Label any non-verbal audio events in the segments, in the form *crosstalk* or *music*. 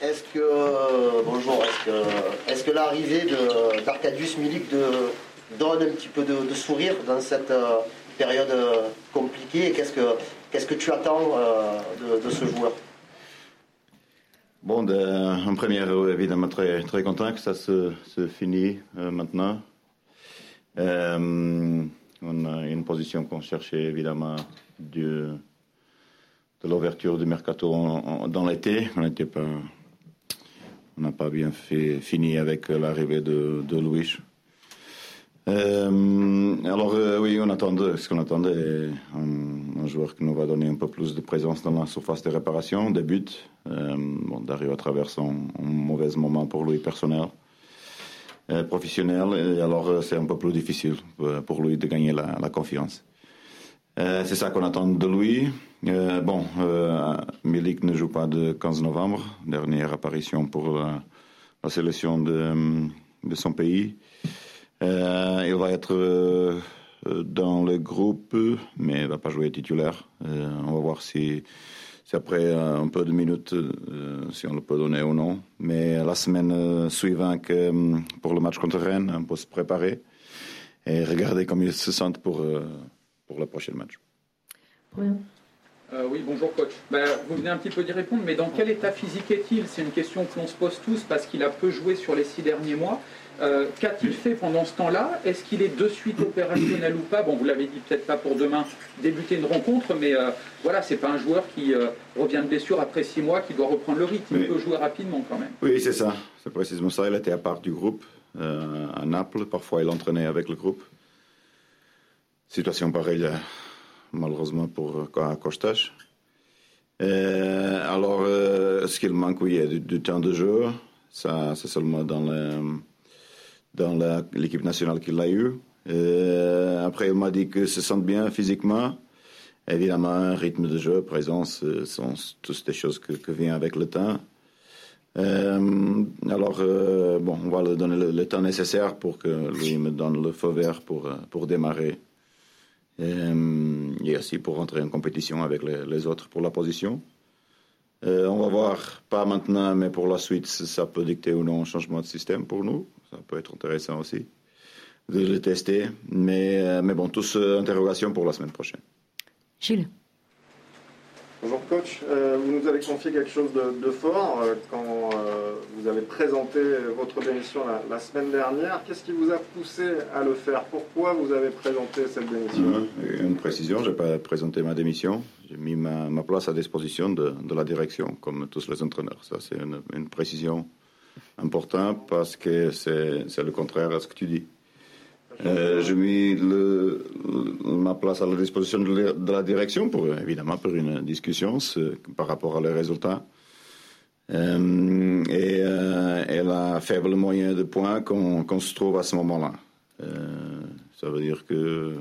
Est-ce que bonjour, est-ce que, est-ce que l'arrivée d'Arcadius Milik donne un petit peu de, sourire dans cette euh, période euh, compliquée qu'est-ce que, qu'est-ce que tu attends euh, de, ce joueur? Bon, en première, évidemment, très, très content que ça se, se finit maintenant. on a une position qu'on cherchait évidemment de, de l'ouverture du mercato dans l'été. On n'était pas on n'a pas bien fait, fini avec l'arrivée de, Louis. Euh, alors euh, oui, on attendait, ce qu'on attendait, un, un, joueur qui nous va donner un peu plus de présence dans la surface de réparation, des buts. Euh, bon, d'arriver à travers un mauvais moment pour lui personnel, professionnel, et alors c'est un peu plus difficile pour lui de gagner la confiance. C'est ça qu'on attend de lui. Euh, bon, euh, Milik ne joue pas de 15 novembre, dernière apparition pour la, sélection de, son pays. Euh, il va être euh, dans le groupe, mais il ne va pas jouer titulaire. Euh, on va voir si, si après un peu de minutes, si on le peut donner ou non. Mais la semaine suivante, pour le match contre Rennes, on peut se préparer et regarder comment ils se sentent pour, pour le prochain match. Euh, oui, bonjour coach. Ben, vous venez un petit peu d'y répondre, mais dans quel état physique est-il? C'est une question que l'on se pose tous parce qu'il a peu joué sur les six derniers mois. Euh, qu'a-t-il fait pendant ce temps-là? Est-ce qu'il est de suite opérationnel ou pas? Bon, vous l'avez dit peut-être pas pour demain débuter une rencontre, mais euh, voilà, c'est pas un joueur qui revient de blessure après six mois, qui doit reprendre le rythme. Il peut jouer rapidement quand même. Oui, c'est ça. C'est précisément ça. Il était à part du groupe à Naples. Parfois, il entraînait avec le groupe. Situation pareille malheureusement pour Costas. Euh, alors, euh, ce qu'il manque, oui, du, du, temps de jeu. Ça, c'est seulement dans, l'équipe nationale qu'il a eu. Euh, après, il m'a dit que se sent bien physiquement. Évidemment, rythme de jeu, présence, sont toutes des choses que, que vient avec le temps. alors, bon, on va lui donner le, temps nécessaire pour que lui me donne le feu vert pour, démarrer euh, et aussi pour rentrer en compétition avec les, autres pour la position. Euh, on va voir, pas maintenant, mais pour la suite, ça peut dicter ou non un changement de système pour nous. Ça peut être intéressant aussi de le tester. Mais, euh, mais bon, tous interrogations pour la semaine prochaine. Gilles. Bonjour coach, euh, vous nous avez confié quelque chose de, fort euh, quand euh, avez présenté votre démission la, semaine dernière. Qu'est-ce qui vous a poussé à le faire? Pourquoi vous avez présenté cette démission? Une précision, je n'ai pas présenté ma démission. J'ai mis ma, place à disposition de, la direction, comme tous les entraîneurs. Ça, c'est une, précision importante parce que c'est le contraire à ce que tu dis. Euh, je le, ma place à la disposition de la, direction pour évidemment pour une discussion par rapport à les résultats. Euh, et euh, elle a faible moyen de points qu'on se trouve à ce moment-là. ça veut dire que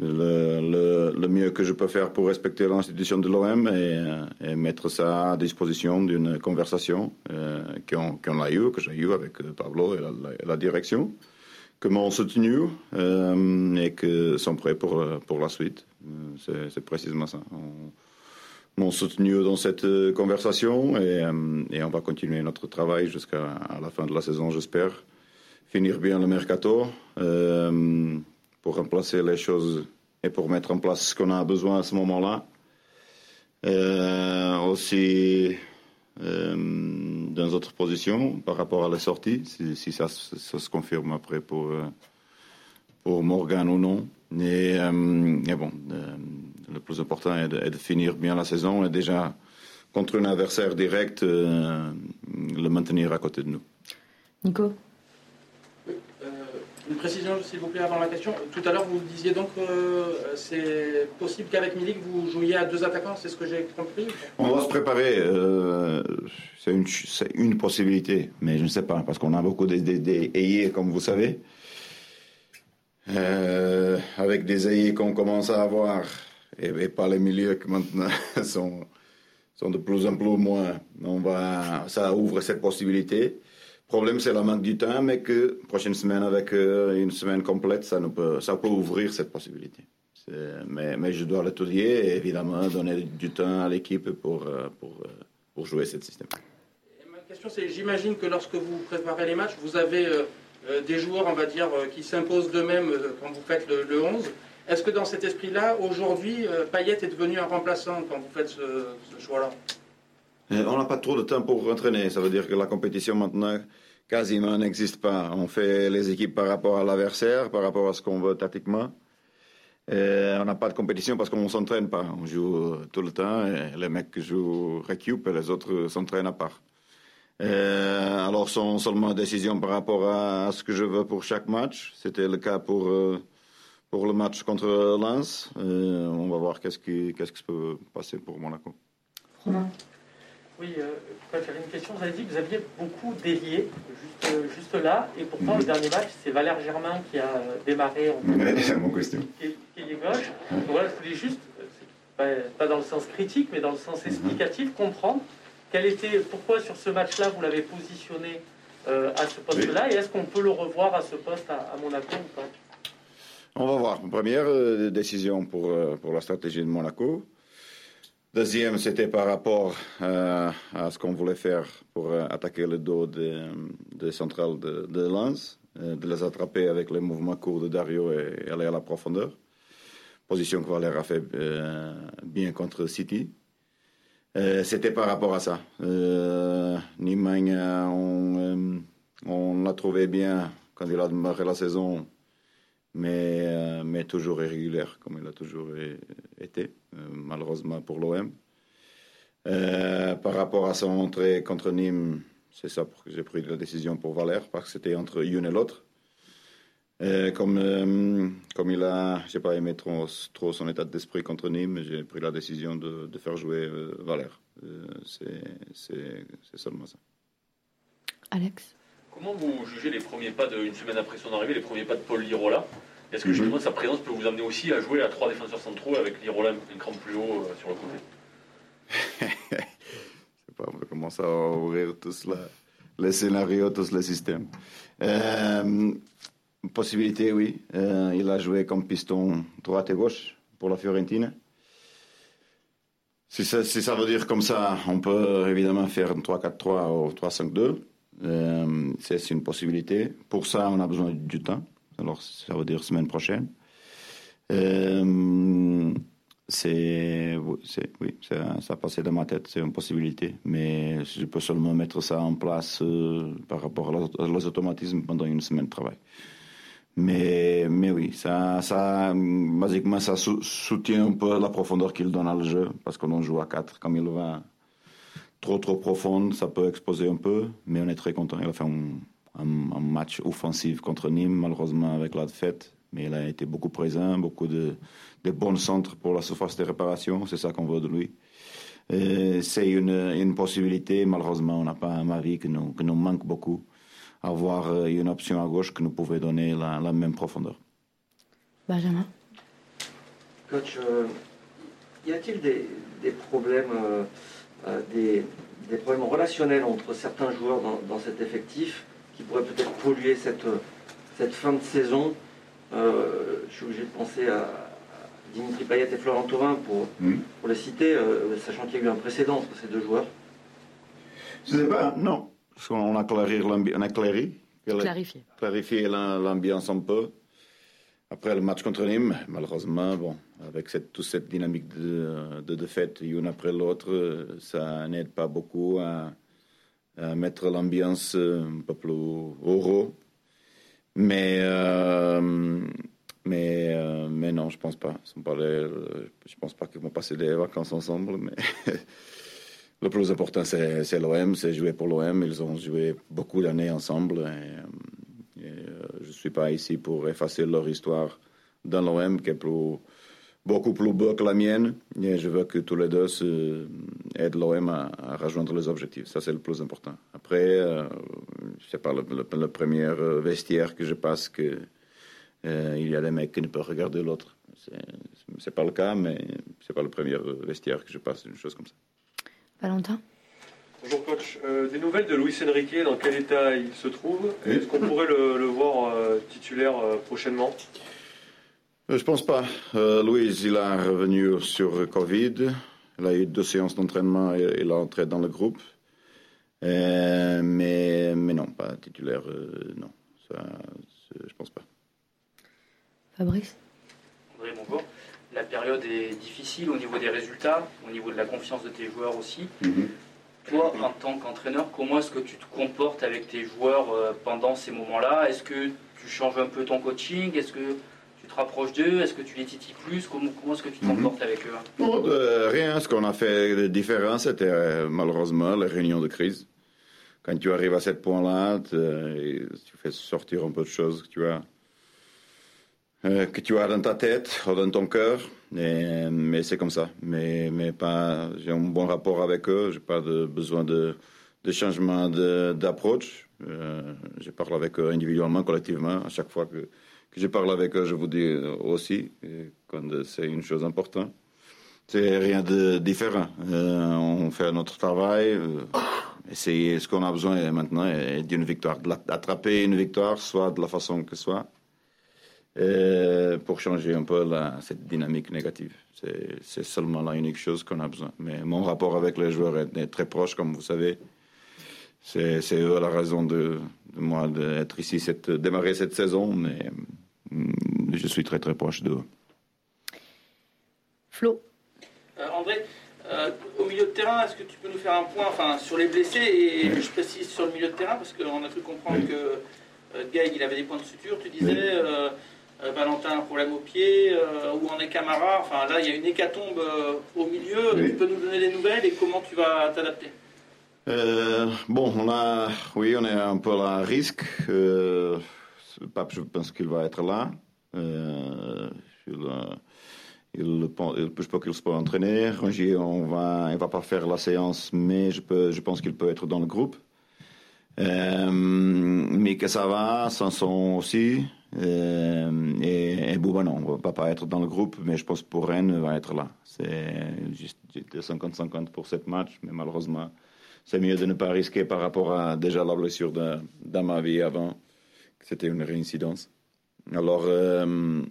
le, mieux que je peux faire pour respecter l'institution de l'OM est, mettre ça à disposition d'une conversation qu'on a eue, que j'ai eue avec Pablo et la direction que m'ont soutenu euh, et que sont prêts pour, euh, pour la suite. Euh, c'est précisément ça. On m'ont soutenu dans cette conversation et, et, on va continuer notre travail jusqu'à la fin de la saison, j'espère. Finir bien le mercato pour remplacer les choses et pour mettre en place ce qu'on a besoin à ce moment-là. aussi euh, dans d'autres positions par rapport à la sortie, si, ça, se confirme après pour, euh, pour Morgan ou non. Et, euh, bon, plus important est de, finir bien la saison et déjà contre un adversaire direct, le maintenir à côté de nous. Nico? Une précision, s'il vous plaît, avant la question. Tout à l'heure, vous disiez donc que euh, c'est possible qu'avec Milik, vous jouiez à deux attaquants, c'est ce que j'ai compris On va se préparer. Euh, c'est une, une, possibilité, mais je ne sais pas, parce qu'on a beaucoup d'ailiers, comme vous savez. Euh, avec des ailiers qu'on commence à avoir, et, pas les milieux qui maintenant *laughs* sont, sont de plus en plus moins, on ça ouvre cette possibilité problème, c'est la manque du temps, mais que prochaine semaine, avec euh, une semaine complète, ça, peut, ouvrir cette possibilité. Mais, je dois l'étudier et évidemment donner du temps à l'équipe pour, pour, pour jouer ce système. ma question, c'est j'imagine que lorsque vous préparez les matchs, vous avez des joueurs, on va dire, qui s'imposent d'eux-mêmes quand vous faites le, le 11. Est-ce que dans cet esprit-là, aujourd'hui, Payet est devenu un remplaçant quand vous faites ce, choix-là On n'a pas trop de temps pour entraîner. Ça veut dire que la compétition maintenant quasiment n'existe pas. On fait les équipes par rapport à l'adversaire, par rapport à ce qu'on veut tactiquement. Et on n'a pas de compétition parce qu'on ne s'entraîne pas. On joue tout le temps et les mecs jouent récup et les autres s'entraînent à part. Et alors, sont seulement décisions par rapport à ce que je veux pour chaque match. C'était le cas pour, pour le match contre Lens. Et on va voir qu'est-ce qui, qu'est-ce qui se peut passer pour Monaco. Romain. Oui, euh, j'avais une question. Vous avez dit que vous aviez beaucoup déliés juste, juste là, et pourtant le dernier match, c'est Valère Germain qui a démarré en *laughs* c'est mon question. Pied gauche. Donc voilà, je voulais juste, pas, pas, dans le sens critique, mais dans le sens explicatif, comprendre quel était, pourquoi sur ce match-là vous l'avez positionné euh, à ce poste-là, et est-ce qu'on peut le revoir à ce poste à, à Monaco ou pas? On va voir. Première euh, décision pour, euh, pour la stratégie de Monaco. Deuxième, c'était par rapport euh, à ce qu'on voulait faire pour euh, attaquer le dos des de centrales de, Lens, euh, de les attraper avec les mouvements courts de Dario et, aller à la profondeur. Position que Valère a fait euh, bien contre City. c'était par rapport à ça. Niemann, on, on l'a trouvé bien quand il a démarré la saison mais, euh, mais toujours irrégulière, comme il a toujours été, euh, malheureusement pour l'OM. Euh, par rapport à son entrée contre Nîmes, c'est ça pour que j'ai pris la décision pour Valère, parce que c'était entre une et l'autre. comme, comme il a, j'ai pas aimé trop, trop son état d'esprit contre Nîmes, j'ai pris la décision de, de faire jouer Valère. c'est seulement ça. Alex? Comment vous jugez les premiers pas de, une semaine après son arrivée, les premiers pas de Paul Lirola? Est-ce que justement sa présence peut vous amener aussi à jouer à trois défenseurs centraux avec Lirola un cran plus haut euh, sur le côté? *laughs* Je sais pas, on commence à ouvrir tous la, les scénarios, tous les systèmes. Euh, possibilité, oui. Euh, il a joué comme piston droite et gauche pour la Fiorentina. Si ça, si ça veut dire comme ça, on peut évidemment faire un 3-4-3 ou 3-5-2. Euh, c'est une possibilité. Pour ça, on a besoin du temps. Alors, ça veut dire semaine prochaine. Euh, c'est, oui, ça, ça passé dans ma tête, c'est une possibilité. Mais je peux seulement mettre ça en place euh, par rapport à les automatismes pendant une semaine de travail. Mais, oui, ça, ça, basiquement, ça soutient un peu la profondeur qu'il donne à jeu, parce qu'on joue à 4 comme il va trop trop profonde, ça peut exposer un peu, mais on est très content. Il a fait un, un, un match offensif contre Nîmes, malheureusement avec la défaite, mais il a été beaucoup présent, beaucoup de, de bons centres pour la surface de réparation, c'est ça qu'on veut de lui. C'est une, une, possibilité, malheureusement on n'a pas un mari qui nous, qui nous manque beaucoup, avoir une option à gauche qui nous pouvait donner la, la même profondeur. Benjamin Coach, euh, y a-t-il des, des problèmes euh, euh, des, des, problèmes relationnels entre certains joueurs dans, dans cet effectif qui pourraient peut-être polluer cette, cette fin de saison. Euh, je suis obligé de penser à Dimitri Payet et Florent Thauvin pour, mmh. pour les citer, euh, sachant qu'il y a eu un précédent entre ces deux joueurs. Je ne sais pas, non. On a clarifié, on a clari, clarifié. clarifié l'ambiance un peu. Après le match contre Nîmes, malheureusement, bon, avec cette, toute cette dynamique de, de défaite, une après l'autre, ça n'aide pas beaucoup à, mettre l'ambiance un peu plus heureux. Mais, euh, mais, euh, mais non, je pense pas. Je pense pas qu'ils vont passer des vacances ensemble. Mais *laughs* le plus important, c'est l'OM, c'est jouer pour l'OM. Ils ont joué beaucoup d'années ensemble. Euh, ne suis pas ici pour effacer leur histoire dans l'OM, qui est beaucoup plus beau que la mienne. Et je veux que tous les deux aident l'OM à, rejoindre les objectifs. Ça, c'est le plus important. Après, euh, c'est pas le, premier vestiaire que je passe que euh, il y a des mecs qui ne peuvent regarder l'autre. C'est pas le cas, mais c'est pas le premier vestiaire que je passe, une chose comme ça. Valentin? Bonjour coach. Euh, des nouvelles de Luis Enrique, dans quel état il se trouve? Est-ce qu'on pourrait le, le voir euh, titulaire euh, prochainement? Je pense pas. Euh, Louise, il est revenu sur Covid. Il a eu deux séances d'entraînement et il est entré dans le groupe. Euh, mais, mais non, pas titulaire, euh, non. Ça, je pense pas. Fabrice? André Mongo, la période est difficile au niveau des résultats, au niveau de la confiance de tes joueurs aussi. Toi, en tant qu'entraîneur, comment est-ce que tu te comportes avec tes joueurs euh, pendant ces moments-là? Est-ce que tu changes un peu ton coaching? Est-ce que tu te rapproches d'eux? Est-ce que tu les titilles plus? Comment, comment est-ce que tu te Mhm. comportes avec eux? Rien. Ce qu'on a fait de différent, c'était euh, malheureusement les réunions de crise. Quand tu arrives à ce point-là, tu fais sortir un peu de choses que tu as, euh, que tu as dans ta tête ou dans ton cœur. Mais c'est comme ça. Mais, mais pas. J'ai un bon rapport avec eux. J'ai pas de besoin de, de changement d'approche. Euh, je parle avec eux individuellement, collectivement. À chaque fois que, que je parle avec eux, je vous dis aussi et quand c'est une chose importante. C'est rien de différent. Euh, on fait notre travail. euh, essayer ce qu'on a besoin maintenant est d'une victoire. D'attraper une victoire, soit de la façon que soit, euh, pour changer un peu la- cette dynamique négative. C'est seulement la unique chose qu'on a besoin. Mais mon rapport avec les joueurs est, est très proche, comme vous savez. C'est eux la raison de, de moi d'être ici, cette, démarrer cette saison. Mais mm, je suis très très proche d'eux. Flo Euh, André, euh, au milieu de terrain, est-ce que tu peux nous faire un point enfin, sur les blessés et je précise sur le milieu de terrain parce qu'on a cru comprendre Oui. que euh, Gaël il avait des points de suture. Tu disais Oui. Euh, Valentin a un problème au pied, euh, où en est Camara. Enfin là, il y a une hécatombe euh, au milieu. Oui. Tu peux nous donner des nouvelles et comment tu vas t'adapter? Bon, on a, oui, on est un peu à risque. Pape, je pense qu'il va être là. Euh, il, il, il- je pense qu'il se peut entraîner. Rongier, on va, il va pas faire la séance, mais je, peux, je pense qu'il peut être dans le groupe. Euh, mais que ça va, Sanson aussi. Euh, et, et Bouba, non, on va pas être dans le groupe, mais je pense pour Rennes, va être là. C'est juste j'étais 50-50 pour cette match, mais malheureusement, c'est mieux de ne pas risquer par rapport à déjà la blessure de, dans ma vie avant, que c'était une réincidence. Alors, euh,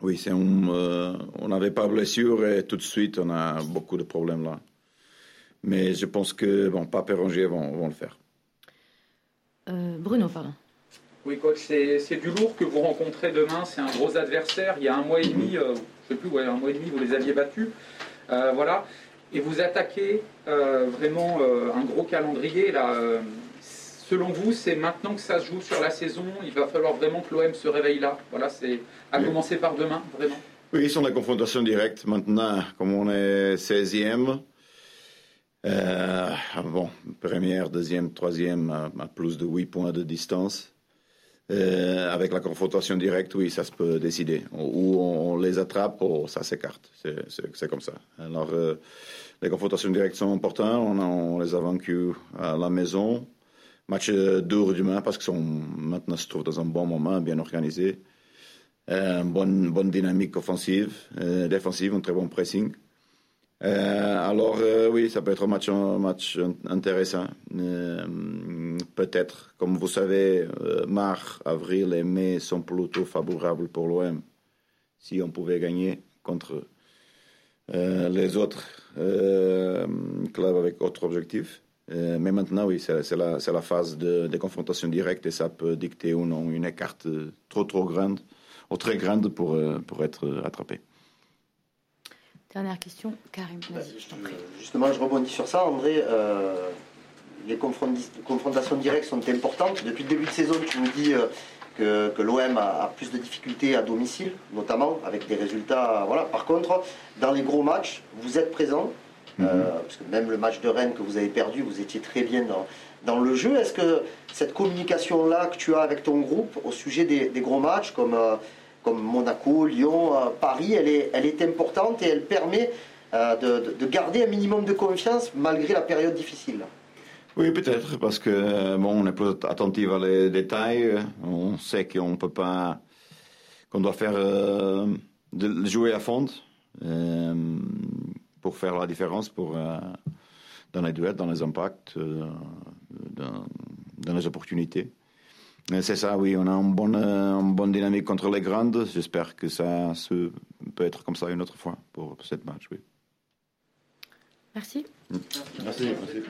oui, c'est euh, on n'avait pas blessure et tout de suite, on a beaucoup de problèmes là. Mais je pense que, bon, Pape et Rongier vont, vont le faire. Euh, Bruno, pardon. Oui, coach, c'est du lourd que vous rencontrez demain. C'est un gros adversaire. Il y a un mois et demi, euh, je sais plus, ouais, un mois et demi, vous les aviez battus. Euh, voilà. Et vous attaquez euh, vraiment euh, un gros calendrier. Là, selon vous, c'est maintenant que ça se joue sur la saison. Il va falloir vraiment que l'OM se réveille là. Voilà, c'est à Oui. commencer par demain, vraiment. Oui, ils sont la confrontation directe. Maintenant, comme on est 16e, euh, bon, première, deuxième, troisième, à, à plus de 8 points de distance. Euh, avec la confrontation directe, oui, ça se peut décider. Ou on, les attrape ou ça s'écarte. C'est- comme ça. Alors, euh, les confrontations directes sont importantes. On, les a vaincus à la maison. Match euh, dur demain parce sont maintenant se trouvent dans un bon moment, bien organisé. Euh, bonne, dynamique offensive, euh, défensive, un très bon pressing. Euh, alors euh, oui, ça peut être un match, match intéressant. Euh, Peut-être, comme vous savez, mars, avril et mai sont plutôt favorables pour l'OM. Si on pouvait gagner contre les autres clubs avec autres objectifs. Mais maintenant, oui, c'est la, phase de, confrontation directe et ça peut dicter ou non une écarte trop trop grande, ou très grande pour, pour être attrapé. Dernière question, Karim, je t'en prie. Justement, je rebondis sur ça, André. euh, les confrontations directes sont importantes. Depuis le début de saison, tu nous dis euh, que, que l'OM a, a plus de difficultés à domicile, notamment avec des résultats. Voilà. Par contre, dans les gros matchs, vous êtes présent. euh, parce que même le match de Rennes que vous avez perdu, vous étiez très bien dans, dans le jeu. Est-ce que cette communication-là que tu as avec ton groupe au sujet des, des gros matchs comme, euh, comme Monaco, Lyon, euh, Paris, elle est, elle est importante et elle permet euh, de, de- de garder un minimum de confiance malgré la période difficile Oui, peut-être, parce que euh, on est plus attentif à les détails. On sait qu'on peut pas, qu'on doit faire jouer à fond pour faire la différence dans les duels, dans les impacts, dans les opportunités. C'est ça, oui. On a une bonne, une bonne dynamique contre les grandes. J'espère que ça se, peut être comme ça une autre fois pour, pour cette match, oui. Merci. Merci. merci.